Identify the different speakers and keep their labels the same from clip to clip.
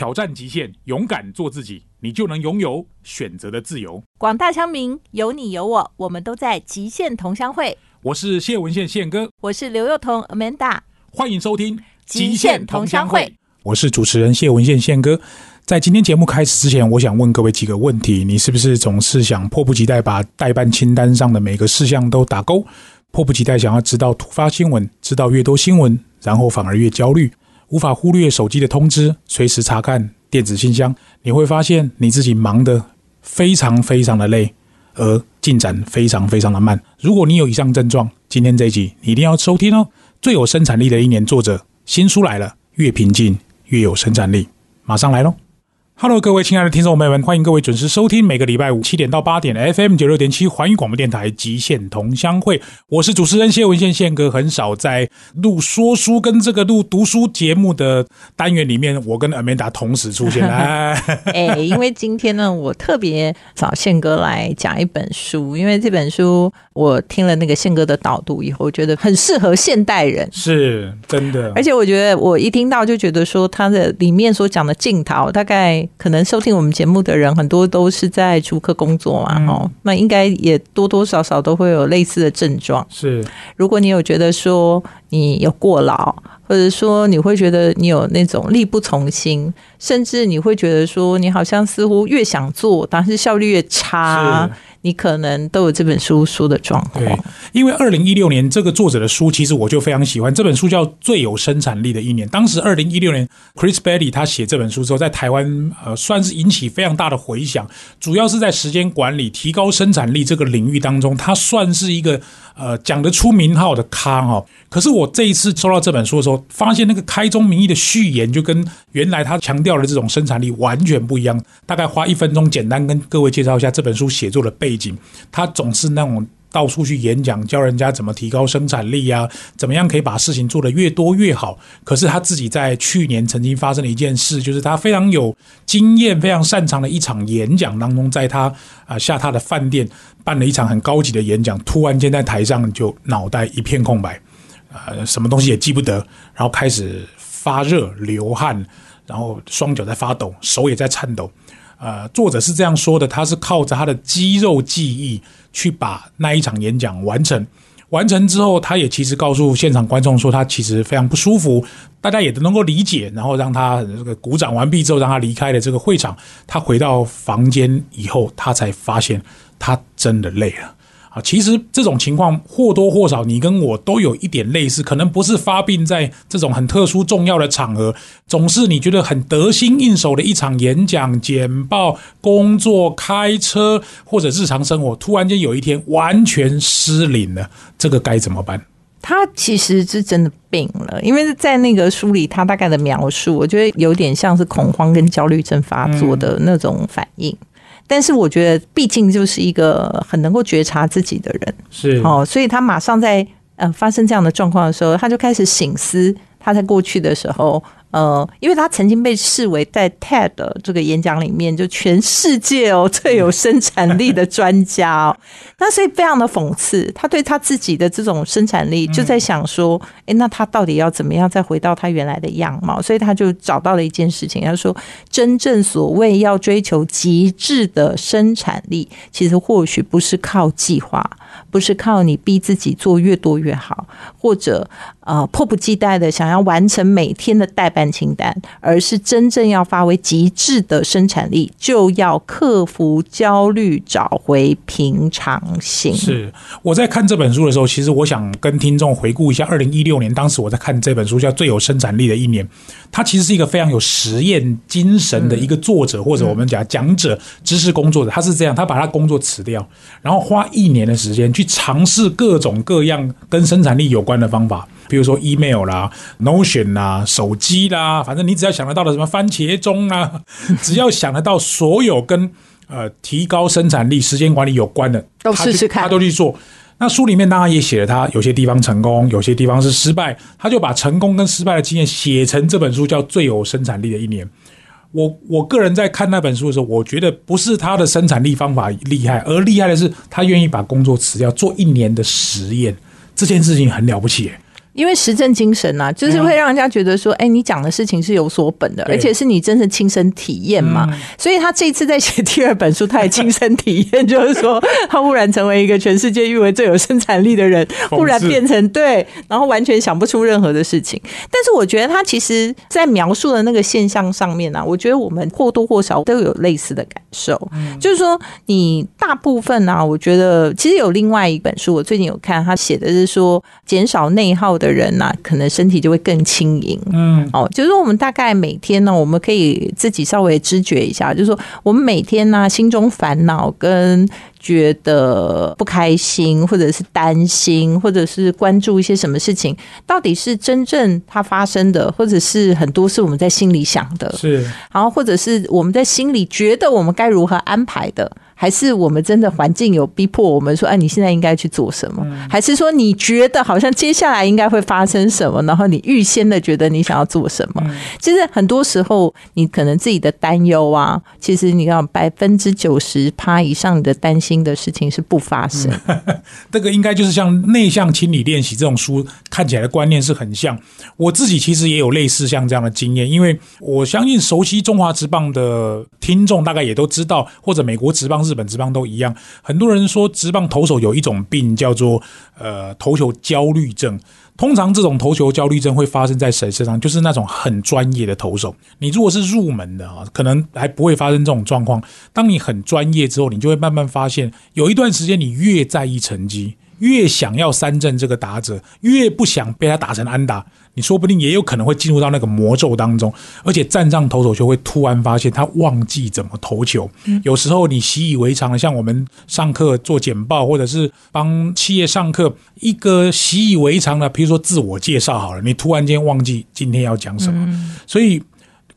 Speaker 1: 挑战极限，勇敢做自己，你就能拥有选择的自由。
Speaker 2: 广大乡民，有你有我，我们都在极限同乡会。
Speaker 1: 我是谢文宪宪哥，
Speaker 2: 我是刘幼彤 Amanda，
Speaker 1: 欢迎收听《
Speaker 2: 极限同乡会》。
Speaker 1: 我是主持人谢文宪宪哥。在今天节目开始之前，我想问各位几个问题：你是不是总是想迫不及待把代办清单上的每个事项都打勾？迫不及待想要知道突发新闻，知道越多新闻，然后反而越焦虑，无法忽略手机的通知，随时查看电子信箱。你会发现你自己忙得非常非常的累，而进展非常非常的慢。如果你有以上症状，今天这一集你一定要收听哦。最有生产力的一年，作者新书来了，越平静越有生产力，马上来喽！Hello，各位亲爱的听众朋友们，欢迎各位准时收听每个礼拜五七点到八点的 FM 九六点七环宇广播电台极限同乡会。我是主持人谢文宪宪哥，很少在录说书跟这个录读书节目的单元里面，我跟 Amanda 同时出现。
Speaker 2: 哎，因为今天呢，我特别找宪哥来讲一本书，因为这本书我听了那个宪哥的导读以后，我觉得很适合现代人，
Speaker 1: 是真的。
Speaker 2: 而且我觉得我一听到就觉得说，他的里面所讲的镜头大概。可能收听我们节目的人很多都是在主客工作嘛，哦，那应该也多多少少都会有类似的症状。
Speaker 1: 是，
Speaker 2: 如果你有觉得说你有过劳，或者说你会觉得你有那种力不从心，甚至你会觉得说你好像似乎越想做，但是效率越差。你可能都有这本书书的状况。
Speaker 1: 对，因为二零一六年这个作者的书，其实我就非常喜欢。这本书叫《最有生产力的一年》。当时二零一六年，Chris Bailey 他写这本书之后，在台湾呃算是引起非常大的回响。主要是在时间管理、提高生产力这个领域当中，他算是一个呃讲得出名号的咖哈。可是我这一次收到这本书的时候，发现那个开宗明义的序言就跟原来他强调的这种生产力完全不一样。大概花一分钟，简单跟各位介绍一下这本书写作的背。背景，他总是那种到处去演讲，教人家怎么提高生产力啊，怎么样可以把事情做得越多越好。可是他自己在去年曾经发生了一件事，就是他非常有经验、非常擅长的一场演讲当中，在他啊下榻的饭店办了一场很高级的演讲，突然间在台上就脑袋一片空白，呃，什么东西也记不得，然后开始发热、流汗，然后双脚在发抖，手也在颤抖。呃，作者是这样说的：他是靠着他的肌肉记忆去把那一场演讲完成。完成之后，他也其实告诉现场观众说，他其实非常不舒服。大家也都能够理解，然后让他这个鼓掌完毕之后，让他离开了这个会场。他回到房间以后，他才发现他真的累了。啊，其实这种情况或多或少，你跟我都有一点类似，可能不是发病在这种很特殊重要的场合，总是你觉得很得心应手的一场演讲、简报、工作、开车或者日常生活，突然间有一天完全失灵了，这个该怎么办？
Speaker 2: 他其实是真的病了，因为在那个书里，他大概的描述，我觉得有点像是恐慌跟焦虑症发作的那种反应。但是我觉得，毕竟就是一个很能够觉察自己的人，
Speaker 1: 是
Speaker 2: 哦，所以他马上在呃发生这样的状况的时候，他就开始醒思，他在过去的时候。呃，因为他曾经被视为在 TED 这个演讲里面，就全世界哦最有生产力的专家哦，那所以非常的讽刺，他对他自己的这种生产力就在想说，哎，那他到底要怎么样再回到他原来的样貌？所以他就找到了一件事情，他说，真正所谓要追求极致的生产力，其实或许不是靠计划，不是靠你逼自己做越多越好，或者。呃，迫不及待的想要完成每天的代办清单，而是真正要发挥极致的生产力，就要克服焦虑，找回平常心。
Speaker 1: 是我在看这本书的时候，其实我想跟听众回顾一下，二零一六年，当时我在看这本书叫《最有生产力的一年》，他其实是一个非常有实验精神的一个作者，或者我们讲讲者、知识工作者。他是这样，他把他工作辞掉，然后花一年的时间去尝试各种各样跟生产力有关的方法。比如说 email 啦、Notion 啦、手机啦，反正你只要想得到的什么番茄钟啊，只要想得到所有跟呃提高生产力、时间管理有关的，
Speaker 2: 都试试看，
Speaker 1: 他都去做。那书里面当然也写了他有些地方成功，有些地方是失败，他就把成功跟失败的经验写成这本书，叫《最有生产力的一年》。我我个人在看那本书的时候，我觉得不是他的生产力方法厉害，而厉害的是他愿意把工作辞掉，做一年的实验，这件事情很了不起。
Speaker 2: 因为实证精神呐、就是会让人家觉得说，哎、你讲的事情是有所本的，而且是你真的亲身体验嘛。所以他这次在写第二本书，他也亲身体验，就是说 他忽然成为一个全世界誉为最有生产力的人，忽然变成对，然后完全想不出任何的事情。但是我觉得他其实，在描述的那个现象上面呢、啊，我觉得我们或多或少都有类似的感受，就是说你大部分呢、啊，我觉得其实有另外一本书，我最近有看，他写的是说减少内耗的人呐、可能身体就会更轻盈。
Speaker 1: 嗯，
Speaker 2: 哦，就是说我们大概每天呢，我们可以自己稍微知觉一下，就是说我们每天呢心中烦恼跟觉得不开心，或者是担心，或者是关注一些什么事情，到底是真正它发生的，或者是很多是我们在心里想的，
Speaker 1: 是。
Speaker 2: 然后或者是我们在心里觉得我们该如何安排的，还是我们真的环境有逼迫我们说，哎，你现在应该去做什么？还是说你觉得好像接下来应该会发生什么，然后你预先的觉得你想要做什么？其实很多时候你可能自己的担忧啊，其实你看百分之九十趴以上你的担心的事情是不发生。
Speaker 1: 这个应该就是像内向清理练习这种书看起来的观念是很像。我自己其实也有类似像这样的经验，因为我相信熟悉中华职棒的听众大概也都知道，或者美国职棒、日本职棒都一样。很多人说职棒投手有一种病叫做呃投球焦虑症。通常这种投球焦虑症会发生在谁身上？就是那种很专业的投手。你如果是入门的啊，可能还不会发生这种状况。当你很专业之后，你就会慢慢发现，有一段时间你越在意成绩，越想要三振这个打者，越不想被他打成安打，你说不定也有可能会进入到那个魔咒当中，而且站上投手就会突然发现他忘记怎么投球。有时候你习以为常的，像我们上课做简报，或者是帮企业上课，一个习以为常的，比如说自我介绍好了，你突然间忘记今天要讲什么，所以。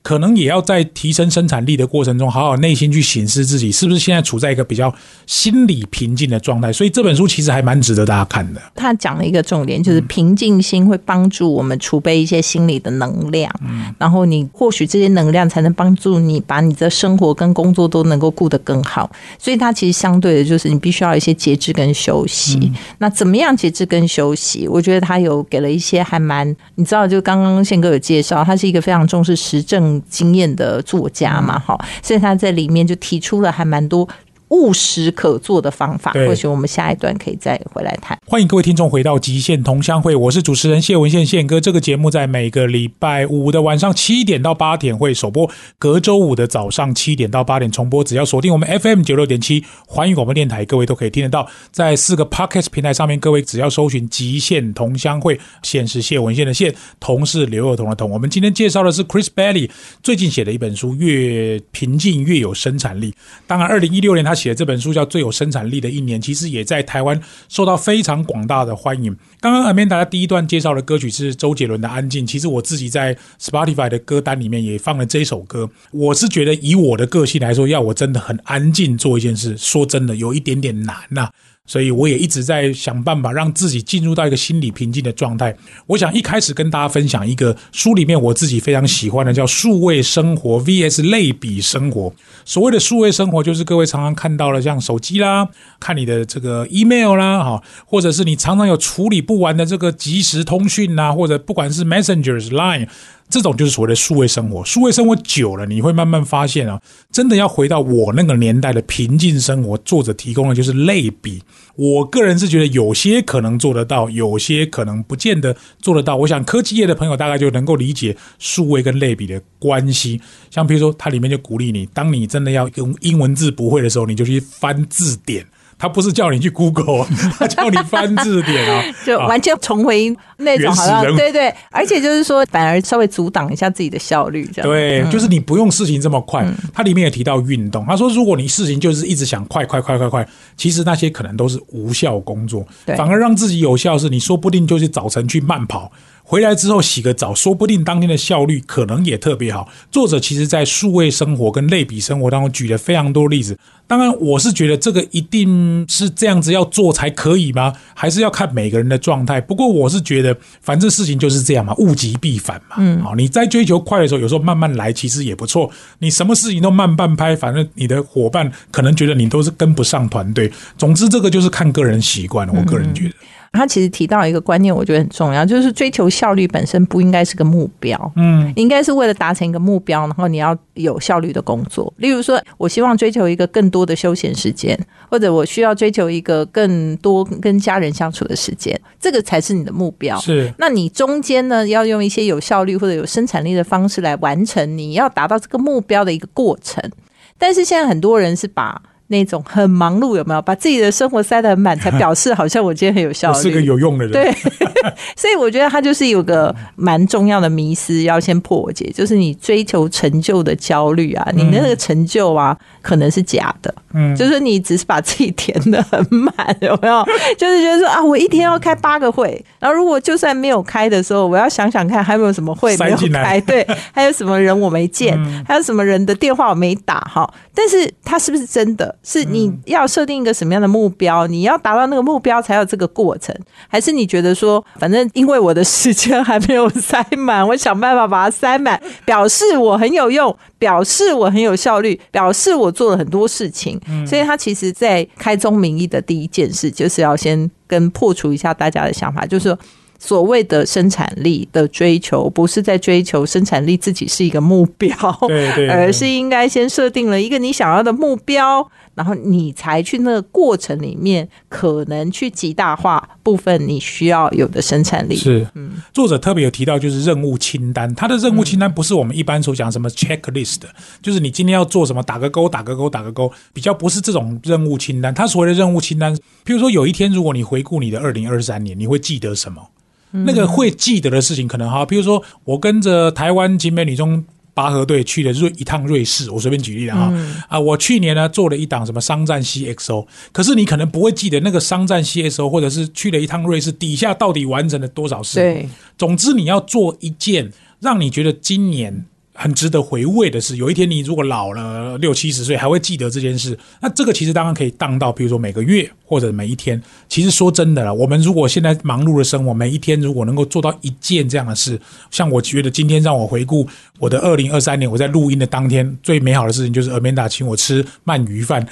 Speaker 1: 可能也要在提升生产力的过程中，好好内心去审视自己是不是现在处在一个比较心理平静的状态。所以这本书其实还蛮值得大家看的。
Speaker 2: 他讲了一个重点，就是平静心会帮助我们储备一些心理的能量，然后你或许这些能量才能帮助你把你的生活跟工作都能够顾得更好。所以它其实相对的就是你必须要一些节制跟休息。那怎么样节制跟休息？我觉得他有给了一些还蛮，你知道，就刚刚宪哥有介绍，他是一个非常重视实证经验的作家嘛，哈，所以他在里面就提出了还蛮多。务实可做的方法，或许我们下一段可以再回来谈。
Speaker 1: 欢迎各位听众回到《极限同乡会》，我是主持人谢文宪宪哥。这个节目在每个礼拜五的晚上七点到八点会首播，隔周五的早上七点到八点重播。只要锁定我们 FM 九六点七环宇广播电台，各位都可以听得到。在四个 Podcast 平台上面，各位只要搜寻“极限同乡会”，现是谢文宪的宪，同是刘若彤的彤。我们今天介绍的是 Chris Bailey 最近写的一本书，《越平静越有生产力》。当然，二零一六年他写的这本书叫《最有生产力的一年》，其实也在台湾受到非常广大的欢迎。刚刚 Amanda 第一段介绍的歌曲是周杰伦的《安静》，其实我自己在 Spotify 的歌单里面也放了这首歌。我是觉得以我的个性来说，要我真的很安静做一件事，说真的有一点点难呐、所以我也一直在想办法让自己进入到一个心理平静的状态。我想一开始跟大家分享一个书里面我自己非常喜欢的，叫《数位生活 VS 类比生活》。所谓的数位生活，就是各位常常看到了，像手机啦，看你的这个 email 啦，哈，或者是你常常有处理不完的这个即时通讯啦，或者不管是 Messengers、Line。这种就是所谓的数位生活。数位生活久了，你会慢慢发现啊，真的要回到我那个年代的平静生活。作者提供的就是类比。我个人是觉得有些可能做得到，有些可能不见得做得到。我想科技业的朋友大概就能够理解数位跟类比的关系。像比如说，它里面就鼓励你，当你真的要用英文字不会的时候，你就去翻字典。他不是叫你去 Google，他叫你翻字典啊，
Speaker 2: 就完全重回那种好像对对，而且就是说，反而稍微阻挡一下自己的效率，这样。
Speaker 1: 对，就是你不用事情这么快。它里面也提到运动，他说，如果你事情就是一直想快快快快快，其实那些可能都是无效工作，
Speaker 2: 对。
Speaker 1: 反而让自己有效是，你说不定就是早晨去慢跑。回来之后洗个澡，说不定当天的效率可能也特别好。作者其实在数位生活跟类比生活当中举了非常多例子。当然，我是觉得这个一定是这样子要做才可以吗？还是要看每个人的状态？不过我是觉得，反正事情就是这样嘛，物极必反嘛。嗯，好，你在追求快的时候，有时候慢慢来其实也不错。你什么事情都慢半拍，反正你的伙伴可能觉得你都是跟不上团队。总之，这个就是看个人习惯了。我个人觉得。
Speaker 2: 他其实提到一个观念，我觉得很重要，就是追求效率本身不应该是个目标，
Speaker 1: 嗯，
Speaker 2: 应该是为了达成一个目标，然后你要有效率的工作。例如说，我希望追求一个更多的休闲时间，或者我需要追求一个更多跟家人相处的时间，这个才是你的目标。
Speaker 1: 是
Speaker 2: 那你中间呢，要用一些有效率或者有生产力的方式来完成你要达到这个目标的一个过程。但是现在很多人是把那种很忙碌，有没有？把自己的生活塞得很满，才表示好像我今天很有效
Speaker 1: 率。是个。有用的人，
Speaker 2: 对，所以我觉得他就是有个蛮重要的迷思，要先破解，就是你追求成就的焦虑啊，你的那个成就啊，可能是假的，
Speaker 1: 嗯，
Speaker 2: 就是你只是把自己填的很满，有没有？就是觉得说啊，我一天要开八个会，然后如果就算没有开的时候，我要想想看还有没有什么会没有开，对，还有什么人我没见，
Speaker 1: 嗯
Speaker 2: 还有什么人的电话我没打哈。但是它是不是真的？是你要设定一个什么样的目标？你要达到那个目标才有这个过程，还是你觉得说，反正因为我的时间还没有塞满，我想办法把它塞满，表示我很有用，表示我很有效率，表示我做了很多事情。所以他其实，在开宗明义的第一件事，就是要先跟破除一下大家的想法，就是说。所谓的生产力的追求，不是在追求生产力自己是一个目标，
Speaker 1: 对对对
Speaker 2: 而是应该先设定了一个你想要的目标，然后你才去那个过程里面，可能去极大化部分你需要有的生产力。
Speaker 1: 是，嗯作者特别有提到，就是任务清单。他的任务清单不是我们一般所讲什么 checklist，就是你今天要做什么，打个勾，打个勾，打个勾，比较不是这种任务清单。他所谓的任务清单，譬如说有一天，如果你回顾你的二零二三年，你会记得什么？那个会记得的事情，可能哈，譬如说我跟着台湾景美女中。拔河队去了瑞一趟瑞士，我随便举例了哈、啊，我去年呢做了一档什么商战 CXO，可是你可能不会记得那个商战 CXO，或者是去了一趟瑞士底下到底完成了多少事。
Speaker 2: 对，
Speaker 1: 总之你要做一件让你觉得今年很值得回味的事。有一天你如果老了六七十岁还会记得这件事，那这个其实当然可以当到，比如说每个月或者每一天。其实说真的了，我们如果现在忙碌的生活，每一天如果能够做到一件这样的事，像我觉得今天让我回顾我的二零二三年，我在录音的当天最美好的事情就是 Amanda 请我吃鳗鱼饭，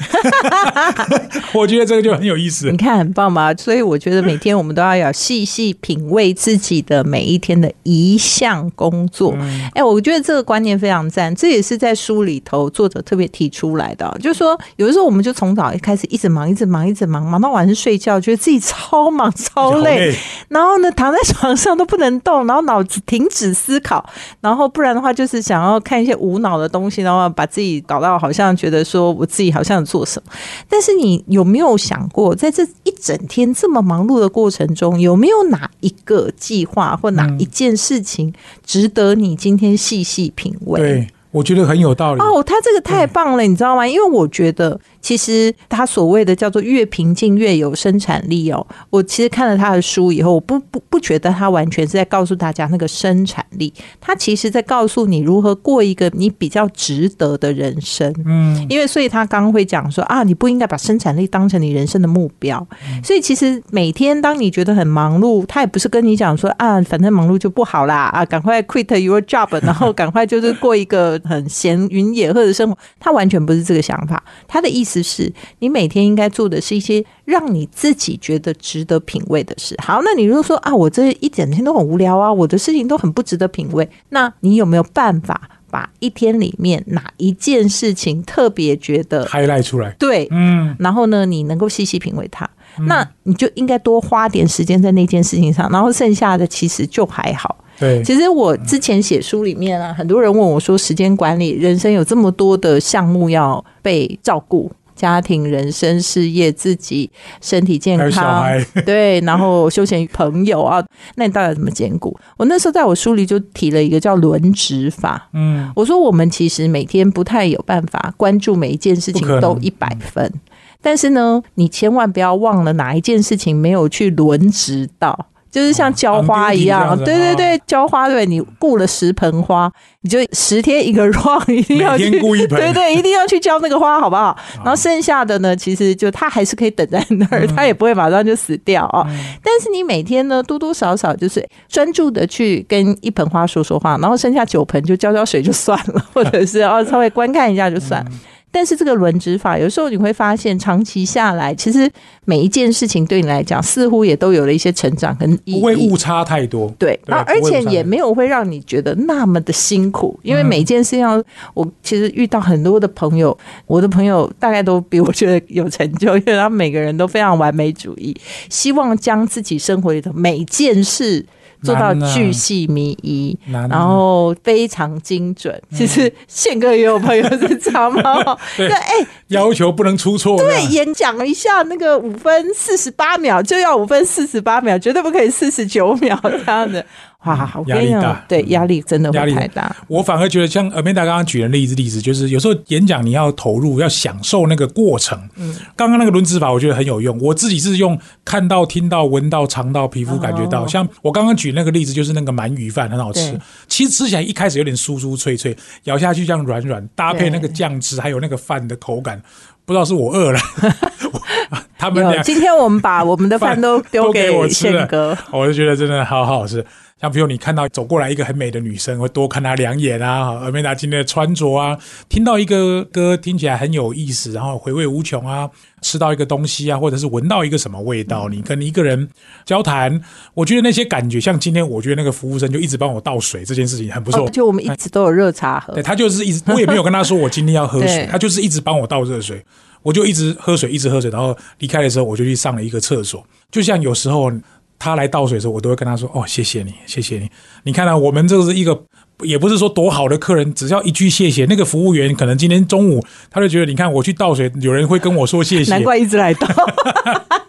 Speaker 1: 我觉得这个就很有意思
Speaker 2: 你。看很棒吧？所以我觉得每天我们都要有细细品味自己的每一天的一项工作。哎、我觉得这个观念非常赞，这也是在书里头作者特别提出来的哦，就是说有的时候我们就从早一开始一直忙，一直忙，一直忙，忙到晚上睡觉，觉得自己超忙超累，然后呢躺在床上都不能动，然后脑子停止思考，然后不然的话就是想要看一些无脑的东西，然后把自己搞到好像觉得说我自己好像有做什么。但是你有没有想过，在这一整天这么忙碌的过程中，有没有哪一个计划或哪一件事情值得你今天细细品味？
Speaker 1: 对，我觉得很有道理。
Speaker 2: 哦，他这个太棒了，你知道吗？因为我觉得，其实他所谓的叫做越平静越有生产力哦。我其实看了他的书以后，我不不不觉得他完全是在告诉大家那个生产力，他其实在告诉你如何过一个你比较值得的人生。
Speaker 1: 嗯，
Speaker 2: 因为所以他刚刚会讲说啊，你不应该把生产力当成你人生的目标。所以其实每天当你觉得很忙碌，他也不是跟你讲说啊，反正忙碌就不好啦啊，赶快 quit your job，然后赶快就是过一个很闲云野鹤的生活。他完全不是这个想法，他的意思是你每天应该做的是一些让你自己觉得值得品味的事。好，那你如果说啊，我这一整天都很无聊啊，我的事情都很不值得品味，那你有没有办法？把一天里面哪一件事情特别觉得
Speaker 1: highlight 出来。
Speaker 2: 对，
Speaker 1: 嗯，
Speaker 2: 然后呢，你能够细细品味它，那你就应该多花点时间在那件事情上，然后剩下的其实就还好。
Speaker 1: 对，
Speaker 2: 其实我之前写书里面啊，很多人问我说，时间管理，人生有这么多的项目要被照顾。家庭、人生、事业、自己身体健康，
Speaker 1: 孩，
Speaker 2: 对，然后休闲朋友啊，那你到底怎么兼顾？我那时候在我书里就提了一个叫轮值法，
Speaker 1: 嗯，
Speaker 2: 我说我们其实每天不太有办法关注每一件事情都一百分，但是呢，你千万不要忘了哪一件事情没有去轮值到。就是像浇花一样，
Speaker 1: 哦
Speaker 2: 对对对，浇花对，你雇了十盆花，你就十天一个 run，一定要去 对对，一定要去浇那个花，好不好？然后剩下的呢，其实就它还是可以等在那儿，它也不会马上就死掉啊。但是你每天呢，多多少少就是专注的去跟一盆花说说话，然后剩下九盆就浇浇水就算了，或者是哦稍微观看一下就算。但是这个轮值法有时候你会发现，长期下来，其实每一件事情对你来讲，似乎也都有了一些成长跟意义，
Speaker 1: 不会误差太多。
Speaker 2: 对，然后而且也没
Speaker 1: 有
Speaker 2: 有会让你觉得那么的辛苦，因为每件事情要我其实遇到很多的朋友，我的朋友大概都比我觉得有成就，因为他们每个人都非常完美主义，希望将自己生活里的每件事。做到巨细靡遗，
Speaker 1: 啊
Speaker 2: 然后非常精准。其实宪哥也有朋友是这样吗？
Speaker 1: 对
Speaker 2: 对，哎，
Speaker 1: 要求不能出错。
Speaker 2: 对，演讲一下那个五分四十八秒就要五分四十八秒，绝对不可以四十九秒这样的。哇，我跟你讲
Speaker 1: 压力大，
Speaker 2: 对，压力真的
Speaker 1: 压力
Speaker 2: 会太大。
Speaker 1: 我反而觉得像 Amanda 刚刚举的例子，例子就是有时候演讲你要投入，要享受那个过程。嗯，刚刚那个轮值法我觉得很有用，我自己是用看到、听到、闻到、尝到、皮肤感觉到。
Speaker 2: 哦
Speaker 1: 像我刚刚举那个例子，就是那个鳗鱼饭很好吃，其实吃起来一开始有点酥酥脆脆，咬下去这样软软，搭配那个酱汁，还有那个饭的口感，不知道是我饿了，我 他们，俩
Speaker 2: 今天我们把我们的饭都 丢
Speaker 1: 都给我吃了
Speaker 2: 宪哥。
Speaker 1: 我就觉得真的好好吃。像比如你看到走过来一个很美的女生，会多看她两眼啊。阿梅达今天的穿着啊，听到一个歌听起来很有意思，然后回味无穷啊。吃到一个东西啊，或者是闻到一个什么味道，你跟一个人交谈，我觉得那些感觉，像今天我觉得那个服务生就一直帮我倒水，这件事情很不错。
Speaker 2: 哦，就我们一直都有热茶喝
Speaker 1: 对，他就是一直，我也没有跟他说我今天要喝水，他就是一直帮我倒热水，我就一直喝水，一直喝水，然后离开的时候我就去上了一个厕所。就像有时候他来倒水的时候，我都会跟他说：“哦，谢谢你，谢谢你。”你看啊，我们这是一个。也不是说多好的客人，只要一句谢谢，那个服务员可能今天中午他就觉得，你看我去倒水，有人会跟我说谢谢，
Speaker 2: 难怪一直来倒。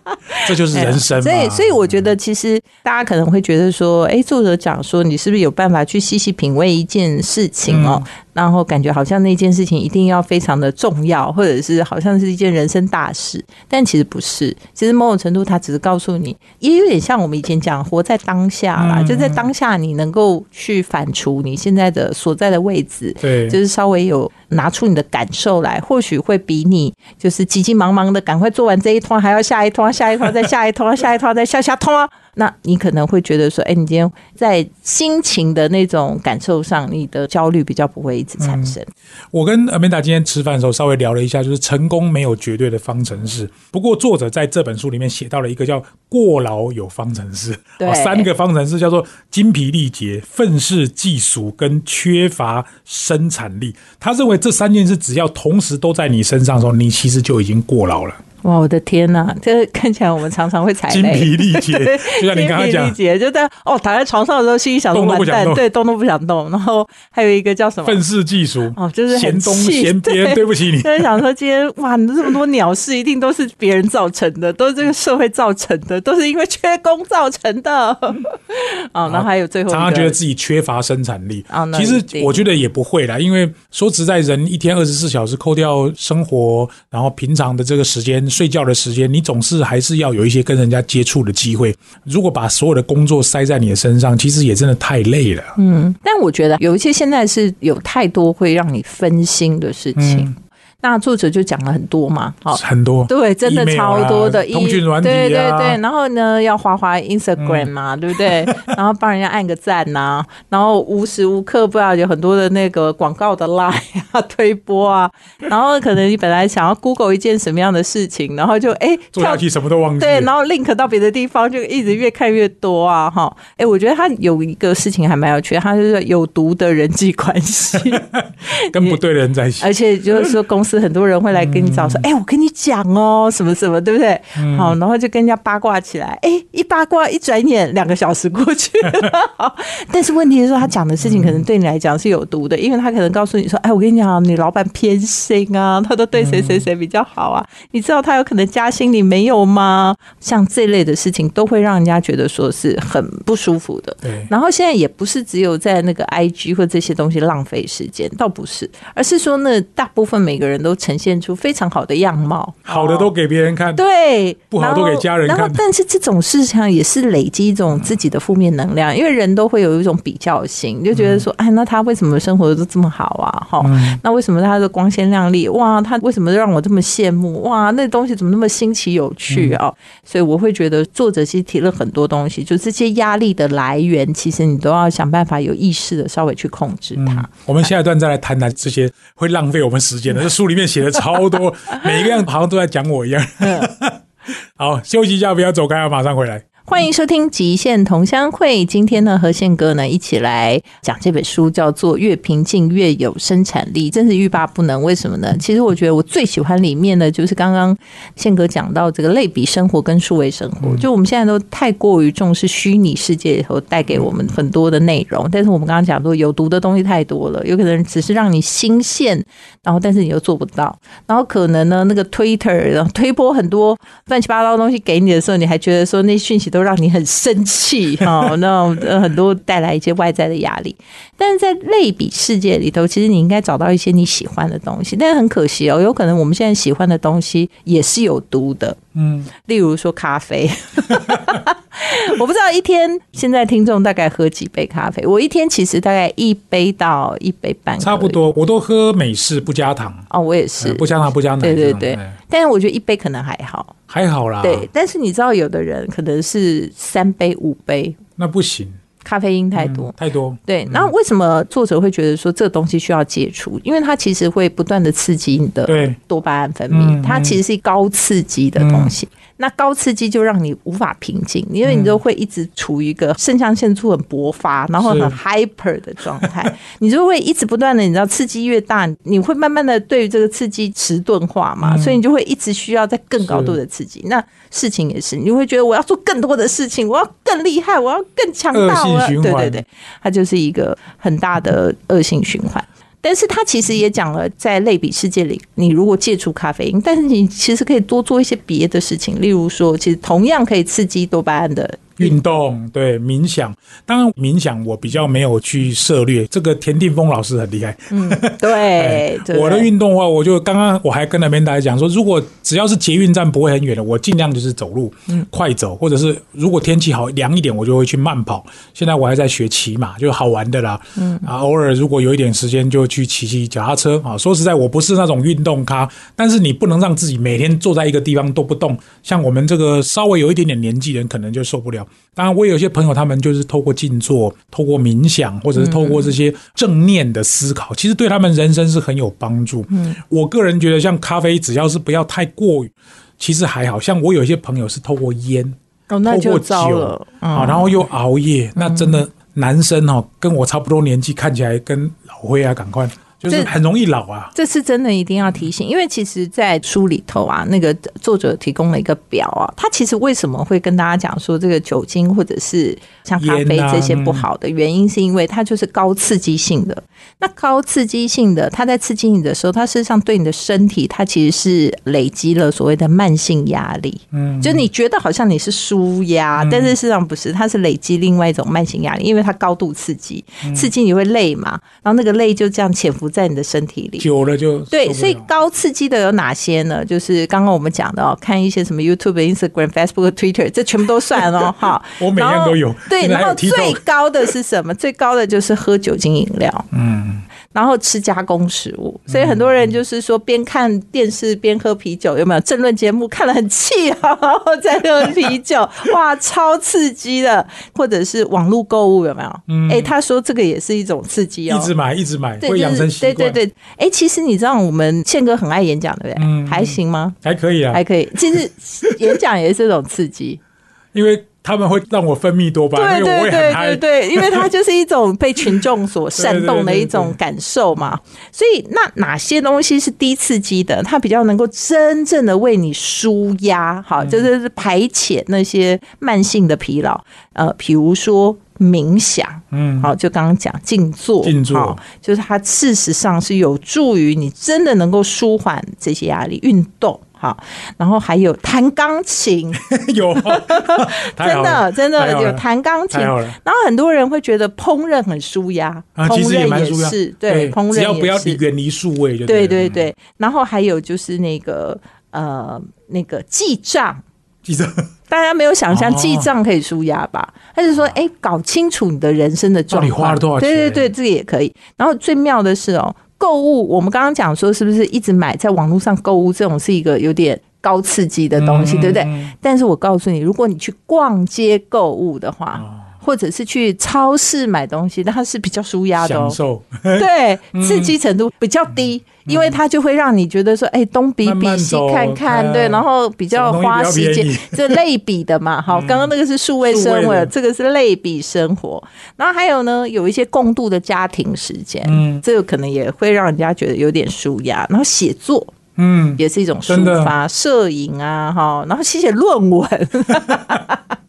Speaker 1: 这就是人生嘛。
Speaker 2: 所以，所以我觉得，其实大家可能会觉得说，哎，作者讲说，你是不是有办法去细细品味一件事情哦？然后感觉好像那件事情一定要非常的重要，或者是好像是一件人生大事，但其实不是。其实某种程度，它只是告诉你，也有点像我们以前讲活在当下啦，
Speaker 1: 嗯
Speaker 2: 就在当下，你能够去反刍你现在的所在的位置，
Speaker 1: 对，
Speaker 2: 就是稍微有拿出你的感受来，或许会比你就是急急忙忙的赶快做完这一通，还要下一通，下一通再下一通，下一通再下下通啊。那你可能会觉得说，哎，你今天在心情的那种感受上，你的焦虑比较不会一直产生。
Speaker 1: 我跟 Amanda 今天吃饭的时候稍微聊了一下，就是成功没有绝对的方程式。不过作者在这本书里面写到了一个叫“过劳有方程式”，
Speaker 2: 对
Speaker 1: 哦，三个方程式叫做精疲力竭、愤世嫉俗跟缺乏生产力。他认为这三件事只要同时都在你身上的时候，你其实就已经过劳了。
Speaker 2: 哇，我的天呐，这看起来我们常常会踩
Speaker 1: 精。疲力竭，就像你刚刚讲
Speaker 2: 精疲力，竭，就在哦躺在床上的时候，心里想说完蛋，
Speaker 1: 动都不想动
Speaker 2: 对，动都不想动。然后还有一个叫什么？
Speaker 1: 愤世嫉俗，
Speaker 2: 哦，就是
Speaker 1: 嫌东
Speaker 2: 气
Speaker 1: 嫌边，对不起你。
Speaker 2: 就是想说，今天哇，你这么多鸟事，一定都是别人造成的，都是这个社会造成的，都是因为缺工造成的。哦，然后还有最后
Speaker 1: 常常觉得自己缺乏生产力
Speaker 2: 啊那
Speaker 1: 其实我觉得也不会啦，因为说实在，人一天二十四小时扣掉生活，然后平常的这个时间、睡觉的时间，你总是还是要有一些跟人家接触的机会。如果把所有的工作塞在你的身上，其实也真的太累了。
Speaker 2: 嗯，但我觉得有一些现在是有太多会让你分心的事情。
Speaker 1: 嗯
Speaker 2: 那作者就讲了很多嘛，好、
Speaker 1: 很多
Speaker 2: 对，真的超多的
Speaker 1: 啊通讯软体啊。
Speaker 2: 对对对，然后呢，要滑滑 Instagram 嘛，对不对？然后帮人家按个赞呐、然后无时无刻不知道有很多的那个广告的 line 啊、推播啊，然后可能你本来想要 Google 一件什么样的事情，然后就哎跳
Speaker 1: 做下去什么都忘记
Speaker 2: 对，然后 link 到别的地方，就一直越看越多啊，哈。哎，我觉得他有一个事情还蛮有趣的，他就是有毒的人际关系，
Speaker 1: 跟不对的人在一起，
Speaker 2: 而且就是说公司很多人会来跟你找说，哎、我跟你讲哦，什么什么，对不对？好，然后就跟人家八卦起来，哎，一八卦一转眼两个小时过去了。好但是问题是说，他讲的事情可能对你来讲是有毒的，因为他可能告诉你说，哎，我跟你讲，你老板偏心啊，他都对谁谁谁比较好啊，你知道他有可能加薪，你没有吗？像这类的事情都会让人家觉得说是很不舒服的。
Speaker 1: 对，
Speaker 2: 然后现在也不是只有在那个 IG 或这些东西浪费时间，倒不是，而是说呢，大部分每个人都呈现出非常好的样貌，
Speaker 1: 好的都给别人看，
Speaker 2: 对，
Speaker 1: 不好都给家人看
Speaker 2: 然后，但是这种事情也是累积一种自己的负面能量，因为人都会有一种比较心，就觉得说，哎，那他为什么生活的都这么好啊？哈、
Speaker 1: 嗯
Speaker 2: 那为什么他的光鲜亮丽？哇，他为什么让我这么羡慕？哇，那东西怎么那么新奇有趣啊？所以我会觉得作者其实提了很多东西，就这些压力的来源，其实你都要想办法有意识的稍微去控制它。
Speaker 1: 我们下一段再来谈谈这些会浪费我们时间的。这书里里面写了超多，每一个样好像都在讲我一样。好，休息一下，不要走开啊，马上回来。
Speaker 2: 欢迎收听《极限同乡会》。今天呢，和宪哥呢一起来讲这本书，叫做《越平静越有生产力》，真是欲罢不能。为什么呢？其实我觉得我最喜欢里面的，就是刚刚宪哥讲到这个类比生活跟数位生活。就我们现在都太过于重视虚拟世界以后带给我们很多的内容，但是我们刚刚讲说有毒的东西太多了，有可能只是让你新鲜，然后但是你又做不到，然后可能呢那个 Twitter 然后推播很多乱七八糟的东西给你的时候，你还觉得说那讯息。都让你很生气哈，那很多带来一些外在的压力。但是在类比世界里头，其实你应该找到一些你喜欢的东西。但是很可惜哦，有可能我们现在喜欢的东西也是有毒的。嗯，例如说咖啡，我不知道一天现在听众大概喝几杯咖啡。我一天其实大概一杯到一杯半，
Speaker 1: 差不多。我都喝美式不加糖。
Speaker 2: 哦，我也是
Speaker 1: 不加糖不加奶。
Speaker 2: 对对对，但是我觉得一杯可能还好。
Speaker 1: 还好啦，
Speaker 2: 对，但是你知道，有的人可能是三杯五杯，
Speaker 1: 那不行，
Speaker 2: 咖啡因太多
Speaker 1: 太多。
Speaker 2: 对，那为什么作者会觉得说这个东西需要戒除？因为它其实会不断的刺激你的多巴胺分泌，它其实是高刺激的东西。那高刺激就让你无法平静，因为你就会一直处于一个肾上腺素很勃发，然后很 hyper 的状态，你就会一直不断的，你知道刺激越大，你会慢慢的对于这个刺激迟钝化嘛，所以你就会一直需要在更高度的刺激。那事情也是，你会觉得我要做更多的事情，我要更厉害，我要更强大，对对对，它就是一个很大的恶性循环。但是他其实也讲了，在类比世界里，你如果戒除咖啡因，但是你其实可以多做一些别的事情，例如说，其实同样可以刺激多巴胺的。
Speaker 1: 运动对冥想，当然冥想我比较没有去涉略。这个田定峰老师很厉害，
Speaker 2: 嗯，对。
Speaker 1: 我的运动话，我就刚刚我还跟那边大家讲说，如果只要是捷运站不会很远的，我尽量就是走路，嗯，快走，或者是如果天气好凉一点，我就会去慢跑。现在我还在学骑马，就好玩的啦，嗯啊，偶尔如果有一点时间就去骑骑脚踏车啊。说实在，我不是那种运动咖，但是你不能让自己每天坐在一个地方都不动。像我们这个稍微有一点点年纪人，可能就受不了。当然，我有些朋友，他们就是透过静坐、透过冥想，或者是透过这些正念的思考，其实对他们人生是很有帮助。嗯，我个人觉得，像咖啡，只要是不要太过于，其实还好像我有一些朋友是透过烟，
Speaker 2: 透过酒
Speaker 1: 啊，然后又熬夜，那真的男生哦，跟我差不多年纪，看起来跟老灰啊，赶快。就是很容易老啊！
Speaker 2: 这是真的，一定要提醒，因为其实，在书里头啊，那个作者提供了一个表啊，他其实为什么会跟大家讲说这个酒精或者是像咖啡这些不好的原因，是因为它就是高刺激性的。那高刺激性的，它在刺激你的时候，它事实上对你的身体，它其实是累积了所谓的慢性压力。嗯，就你觉得好像你是舒压，但是事实上不是，它是累积另外一种慢性压力，因为它高度刺激，刺激你会累嘛，然后那个累就这样潜伏。在你的身体里
Speaker 1: 久了就
Speaker 2: 对，所以高刺激的有哪些呢？就是刚刚我们讲的哦，看一些什么 YouTube、Instagram、Facebook、Twitter，这全部都算哦。哈，
Speaker 1: 我每天都有。
Speaker 2: 对，然后最高的是什么？最高的就是喝酒精饮料。嗯。然后吃加工食物，所以很多人就是说边看电视边喝啤酒，有没有？政论节目看了很气啊，然后再喝啤酒，哇，超刺激的！或者是网络购物，有没有？嗯，哎，他说这个也是一种刺激
Speaker 1: 哦，一直买，一直买，会养成习惯。
Speaker 2: 对对对，哎，其实你知道我们宪哥很爱演讲，对不对？嗯，还行吗？
Speaker 1: 还可以啊，
Speaker 2: 还可以。其实演讲也是这种刺激，
Speaker 1: 因为。他们会让我分泌多巴胺，
Speaker 2: 对对对对对，因为它就是一种被群众所 煽动的一种感受嘛。所以，那哪些东西是低刺激的？它比较能够真正的为你舒压，好，就是排遣那些慢性的疲劳。呃，比如说冥想，嗯，好，就刚刚讲静坐，
Speaker 1: 静坐，
Speaker 2: 就是它事实上是有助于你真的能够舒缓这些压力。运动。好，然后还有弹钢琴，
Speaker 1: 有，
Speaker 2: 真的真的有弹钢琴。然后很多人会觉得烹饪很舒压，烹饪也是对，烹饪只
Speaker 1: 要不要远离数位就
Speaker 2: 对对对。然后还有就是那个呃那个记账，
Speaker 1: 记账，
Speaker 2: 大家没有想象记账可以舒压吧？他就说，哎，搞清楚你的人生的状况，
Speaker 1: 花了多少钱？
Speaker 2: 对对对，这个也可以。然后最妙的是哦。购物，我们刚刚讲说，是不是一直买在网络上购物，这种是一个有点高刺激的东西，对不对？但是我告诉你，如果你去逛街购物的话，或者是去超市买东西，它是比较舒压的哦。
Speaker 1: 享受，
Speaker 2: 对，刺激程度比较低，因为它就会让你觉得说，哎，东比比西看看，
Speaker 1: 嗯
Speaker 2: 对，然后比较花时间 这类比的嘛。好，刚刚那个是数位生活，这个是类比生活。然后还有呢，有一些共度的家庭时间，
Speaker 1: 嗯
Speaker 2: 这个可能也会让人家觉得有点舒压。然后写作
Speaker 1: 嗯，
Speaker 2: 也是一种抒发，摄影啊，哈，然后写写论文。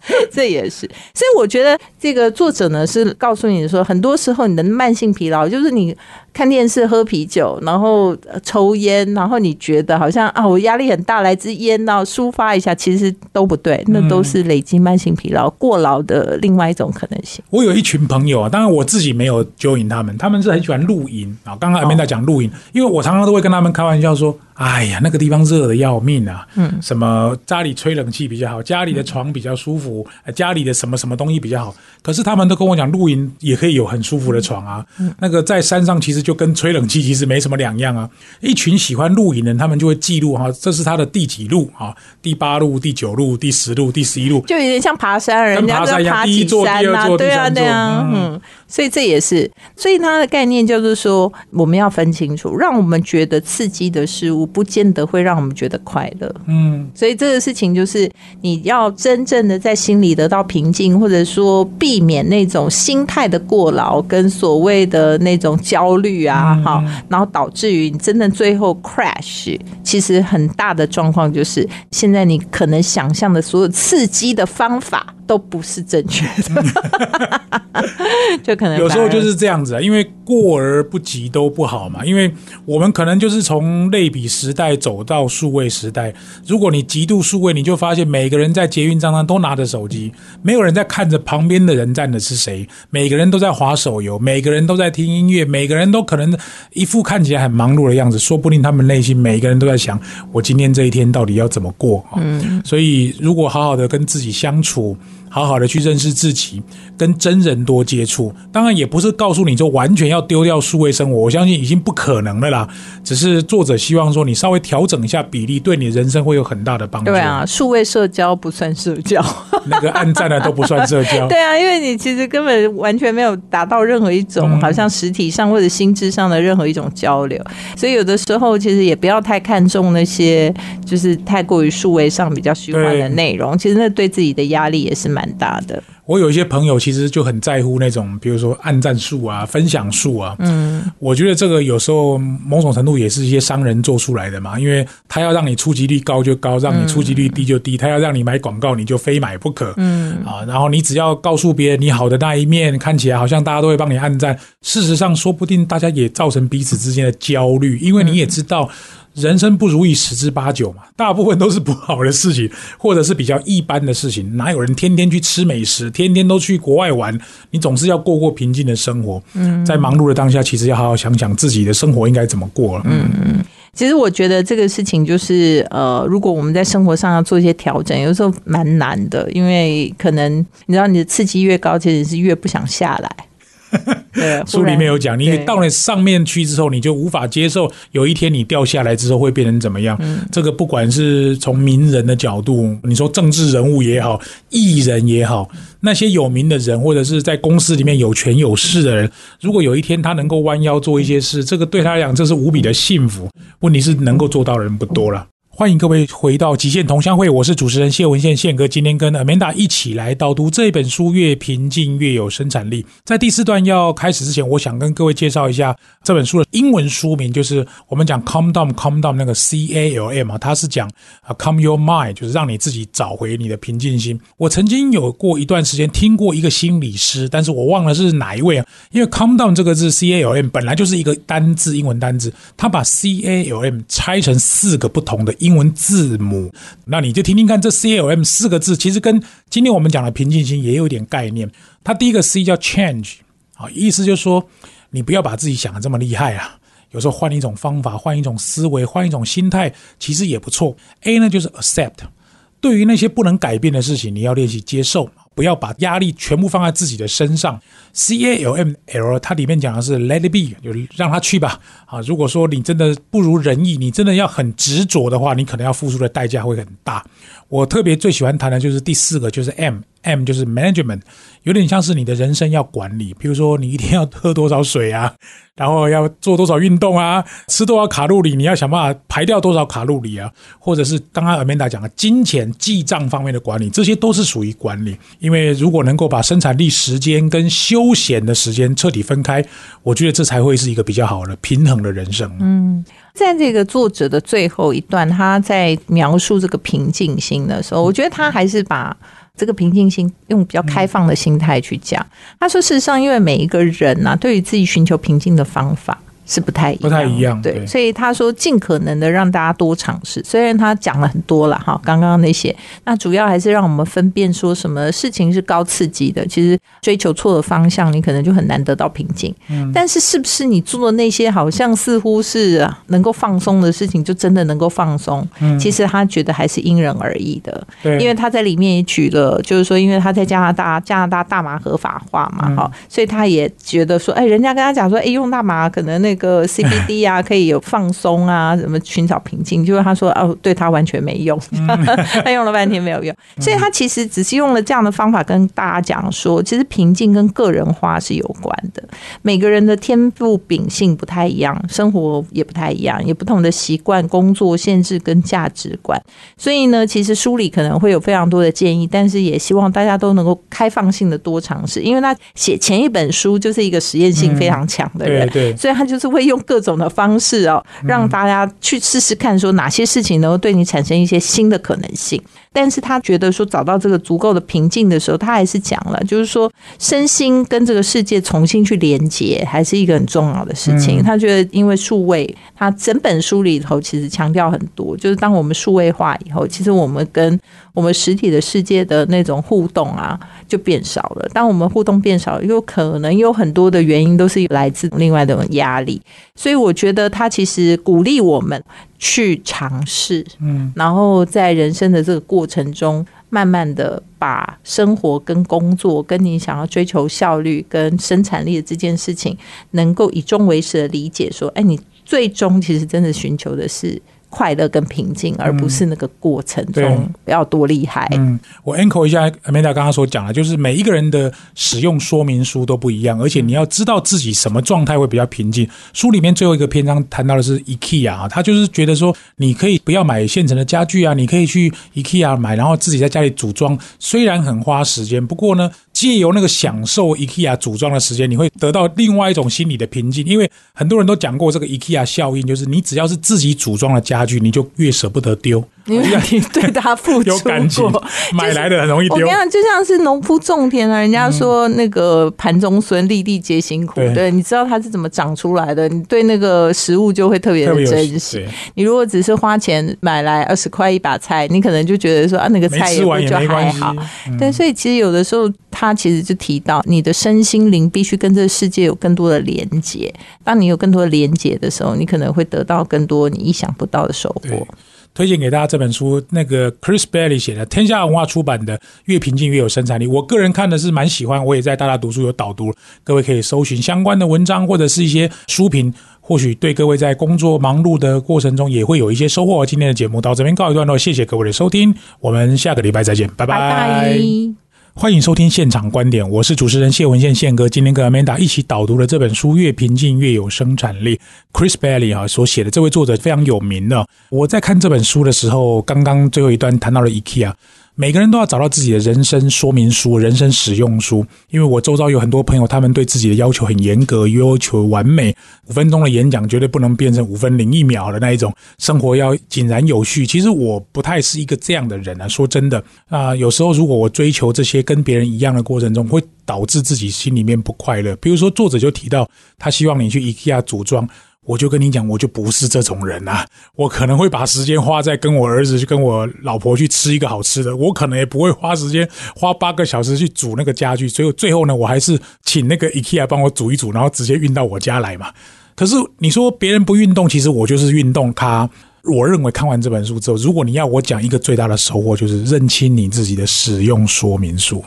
Speaker 2: 这也是，所以我觉得这个作者呢是告诉你说，很多时候你的慢性疲劳就是你看电视、喝啤酒，然后呃抽烟，然后你觉得好像啊我压力很大，来支烟然后抒发一下，其实都不对，那都是累积慢性疲劳、过劳的另外一种可能性。
Speaker 1: 我有一群朋友啊，当然我自己没有揪引他们，他们是很喜欢露营啊。刚刚阿明在讲露营，因为我常常都会跟他们开玩笑说：“哎呀，那个地方热的要命啊，嗯，什么家里吹冷气比较好，家里的床比较舒服，呃家里的什么什么东西比较好。”可是他们都跟我讲，露营也可以有很舒服的床啊。那个在山上其实就跟吹冷气其实没什么两样啊。一群喜欢露营的人，他们就会记录哈，这是他的第几路啊？第八路、第九路、第十路、第十一路。
Speaker 2: 就有点像爬山，人家
Speaker 1: 爬山一样
Speaker 2: 都要爬
Speaker 1: 一座
Speaker 2: 山呐、
Speaker 1: 第二座
Speaker 2: 对啊，
Speaker 1: 第三座
Speaker 2: 对啊，
Speaker 1: 嗯
Speaker 2: 嗯，所以这也是，所以它的概念就是说，我们要分清楚，让我们觉得刺激的事物，不见得会让我们觉得快乐。
Speaker 1: 嗯，
Speaker 2: 所以这个事情就是你要真正的在心里得到平静，或者说避免那种心态的过劳跟所谓的那种焦虑啊，
Speaker 1: 嗯、
Speaker 2: 然后导致于你真的最后 crash。其实很大的状况就是，现在你可能想象的所有刺激的方法都不是正确的，就可能
Speaker 1: 有时候就是这样子啊，因为过而不及都不好嘛。因为我们可能就是从类比时代走到数位时代。如果你极度数位，你就发现每个人在捷运上都拿着手机，没有人在看着旁边的人站的是谁，每个人都在划手游，每个人都在听音乐，每个人都可能一副看起来很忙碌的样子，说不定他们内心每个人都在想，我今天这一天到底要怎么过所以如果好好的跟自己相处。好好的去认识自己，跟真人多接触。当然，也不是告诉你就完全要丢掉数位生活，我相信已经不可能了啦。只是作者希望说，你稍微调整一下比例，对你人生会有很大的帮助。
Speaker 2: 对啊，，数位社交不算社交。
Speaker 1: 那个暗赞的都不算社交。
Speaker 2: 对啊，因为你其实根本完全没有达到任何一种
Speaker 1: 嗯
Speaker 2: 好像实体上或者心智上的任何一种交流，所以有的时候其实也不要太看重那些就是太过于数位上比较虚幻的内容，其实那对自己的压力也是蛮大的。
Speaker 1: 我有一些朋友其实就很在乎那种，比如说按赞数啊、分享数啊。嗯，我觉得这个有时候某种程度也是一些商人做出来的嘛，因为他要让你触及率高就高，让你触及率低就低，他要让你买广告你就非买不可。嗯啊，然后你只要告诉别人你好的那一面，看起来好像大家都会帮你按赞，事实上说不定大家也造成彼此之间的焦虑，因为你也知道。人生不如意十之八九嘛，大部分都是不好的事情，或者是比较一般的事情。哪有人天天去吃美食，天天都去国外玩？你总是要过过平静的生活。嗯，在忙碌的当下，其实要好好想想自己的生活应该怎么过了。嗯，
Speaker 2: 其实我觉得这个事情就是，呃，如果我们在生活上要做一些调整，有时候蛮难的，因为可能你知道你的刺激越高，其实是越不想下来。对，
Speaker 1: 书里面有讲，你到了上面去之后，你就无法接受有一天你掉下来之后会变成怎么样。这个不管是从名人的角度，你说政治人物也好，艺人也好，那些有名的人或者是在公司里面有权有势的人，如果有一天他能够弯腰做一些事，这个对他来讲这是无比的幸福。问题是能够做到的人不多了。欢迎各位回到极限同乡会，我是主持人谢文宪宪哥。今天跟 Amanda 一起来导读这本书《越平静越有生产力》。在第四段要开始之前，我想跟各位介绍一下这本书的英文书名，就是我们讲 Calm Down，Calm Down 那个 C A L M 啊，它是讲啊 Calm Your Mind，就是让你自己找回你的平静心。我曾经有过一段时间听过一个心理师，但是我忘了是哪一位啊，因为 Calm Down 这个字 C A L M 本来就是一个单字，英文单字，他把 C A L M 拆成四个不同的英文字母，那你就听听看，这 C L M 四个字其实跟今天我们讲的平静心也有点概念。它第一个 C 叫 Change，啊，意思就是说你不要把自己想的这么厉害啊。有时候换一种方法，换一种思维，换一种心态，其实也不错。A 呢就是 accept，对于那些不能改变的事情，你要练习接受，不要把压力全部放在自己的身上。C A L M L 它里面讲的是 let it be，就让它去吧。啊，如果说你真的不如人意，你真的要很执着的话，你可能要付出的代价会很大。我特别最喜欢谈的就是第四个，就是 M M 就是 management，有点像是你的人生要管理，比如说你一天要喝多少水啊，然后要做多少运动啊，吃多少卡路里，你要想办法排掉多少卡路里啊，或者是刚刚 Amanda 讲的金钱记账方面的管理，这些都是属于管理。因为如果能够把生产力时间跟休闲的时间彻底分开，我觉得这才会是一个比较好的平衡的人生。
Speaker 2: 嗯，在这个作者的最后一段，他在描述这个平静心的时候，我觉得他还是把这个平静心用比较开放的心态去讲。他说，事实上，因为每一个人呐、对于自己寻求平静的方法。是不太一样，
Speaker 1: 不太一样
Speaker 2: 对，
Speaker 1: 对
Speaker 2: 所以他说尽可能的让大家多尝试。虽然他讲了很多了哈，刚刚那些，那主要还是让我们分辨说什么事情是高刺激的，其实追求错的方向，你可能就很难得到平静。
Speaker 1: 嗯
Speaker 2: 但是是不是你做的那些好像似乎是啊能够放松的事情，就真的能够放松？嗯其实他觉得还是因人而异的。
Speaker 1: 嗯对，
Speaker 2: 因为他在里面也举了，就是说，因为他在加拿大，加拿大大麻合法化嘛，
Speaker 1: 嗯
Speaker 2: 哈、所以他也觉得说，哎，人家跟他讲说，哎，用大麻可能那个 CBD 啊，可以有放松啊，什么寻找平静，就是他说，哦，对他完全没用，
Speaker 1: 嗯。
Speaker 2: 他用了半天没有用，所以他其实只是用了这样的方法跟大家讲说，其实平静跟个人化是有关的，每个人的天赋秉性不太一样，生活也不太一样，也不同的习惯、工作限制跟价值观。所以呢，其实书里可能会有非常多的建议，但是也希望大家都能够开放性的多尝试，因为他写前一本书就是一个实验性非常强的人。
Speaker 1: 对对。
Speaker 2: 所以他就是会用各种的方式哦，让大家去试试看，说哪些事情能够对你产生一些新的可能性。但是他觉得说找到这个足够的平静的时候，他还是讲了，就是说身心跟这个世界重新去连接，还是一个很重要的事情。
Speaker 1: 嗯
Speaker 2: 他觉得，因为数位，他整本书里头其实强调很多，就是当我们数位化以后，其实我们跟我们实体的世界的那种互动啊，就变少了。当我们互动变少，有可能有很多的原因都是来自另外的压力。所以我觉得他其实鼓励我们去尝试，
Speaker 1: 嗯，
Speaker 2: 然后在人生的这个过程中，慢慢的把生活跟工作，跟你想要追求效率跟生产力的这件事情，能够以终为始的理解，说，哎，你最终其实真的寻求的是。快乐跟平静，而不是那个过程中不要多厉害。
Speaker 1: 嗯，我 echo 一下 Amanda 刚刚所讲的，就是每一个人的使用说明书都不一样，而且你要知道自己什么状态会比较平静。书里面最后一个篇章谈到的是 IKEA 啊，他就是觉得说，你可以不要买现成的家具啊，你可以去 IKEA 买，然后自己在家里组装，虽然很花时间，不过呢，借由那个享受 IKEA 组装的时间，你会得到另外一种心理的平静。因为很多人都讲过这个 IKEA 效应，就是你只要是自己组装的家具，你就越舍不得丢，
Speaker 2: 因为你对它付出
Speaker 1: 有感情
Speaker 2: 过，，
Speaker 1: 买来的很容易丢
Speaker 2: 我跟你。讲，就像是农夫种田啊，人家说那个盘中孙，粒粒皆辛苦。
Speaker 1: 对
Speaker 2: 对，你知道它是怎么长出来的，你对那个食物就会特别的珍惜。你如果只是花钱买来二十块一把菜，你可能就觉得说啊，那个菜
Speaker 1: 也
Speaker 2: 不就还好。。
Speaker 1: 嗯
Speaker 2: 对，所以其实有的时候，他其实就提到你的身心灵必须跟这个世界有更多的连接。当你有更多的连接的时候，你可能会得到更多你意想不到的收
Speaker 1: 对
Speaker 2: 获。
Speaker 1: 推荐给大家这本书，那个 Chris Bailey 写的，天下文化出版的《越平静越有生产力》。我个人看的是蛮喜欢，我也在大大读书有导读，各位可以搜寻相关的文章或者是一些书评，或许对各位在工作忙碌的过程中也会有一些收获。今天的节目到这边告一段落，谢谢各位的收听，我们下个礼拜再见，拜
Speaker 2: 拜拜。
Speaker 1: 欢迎收听现场观点，我是主持人谢文宪宪哥。今天跟 Amanda 一起导读了这本书《越平静越有生产力》，Chris Bailey 啊所写的这位作者非常有名的。我在看这本书的时候，刚刚最后一段谈到了 IKEA。每个人都要找到自己的人生说明书、人生使用书，因为我周遭有很多朋友，他们对自己的要求很严格，要求完美。五分钟的演讲绝对不能变成五分零一秒的那一种，生活要井然有序。其实我不太是一个这样的人啊，说真的啊、有时候如果我追求这些跟别人一样的过程中，会导致自己心里面不快乐。比如说作者就提到，他希望你去 IKEA 组装。我就跟你讲，我就不是这种人啊！我可能会把时间花在跟我儿子去跟我老婆去吃一个好吃的，我可能也不会花时间花八个小时去煮那个家具。所以最后呢，我还是请那个 IKEA 帮我煮一煮，然后直接运到我家来嘛。可是你说别人不运动，其实我就是运动咖。我认为看完这本书之后，如果你要我讲一个最大的收获，就是认清你自己的使用说明书。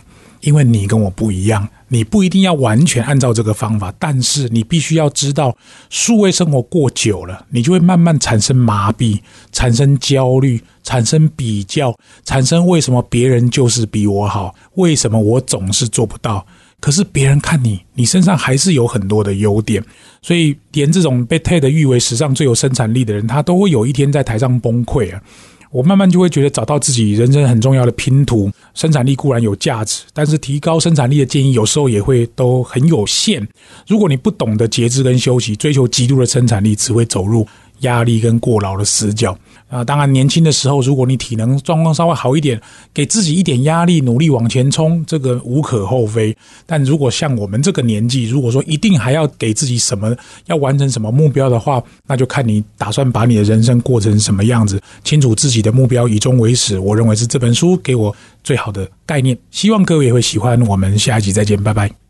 Speaker 1: 因为你跟我不一样，你不一定要完全按照这个方法，但是你必须要知道，数位生活过久了，你就会慢慢产生麻痹，产生焦虑，产生比较，产生为什么别人就是比我好，为什么我总是做不到？可是别人看你，你身上还是有很多的优点，所以连这种被 TED 誉为史上最有生产力的人，他都会有一天在台上崩溃啊！我慢慢就会觉得，找到自己人生很重要的拼图。生产力固然有价值，但是提高生产力的建议有时候也会都很有限。如果你不懂得节制跟休息，追求极度的生产力，只会走入压力跟过劳的死角。啊，当然，年轻的时候，如果你体能状况稍微好一点，给自己一点压力，努力往前冲，这个无可厚非。但如果像我们这个年纪，如果说一定还要给自己什么，要完成什么目标的话，那就看你打算把你的人生过成什么样子。清楚自己的目标，以终为始，我认为是这本书给我最好的概念。希望各位也会喜欢。我们下一集再见，拜拜。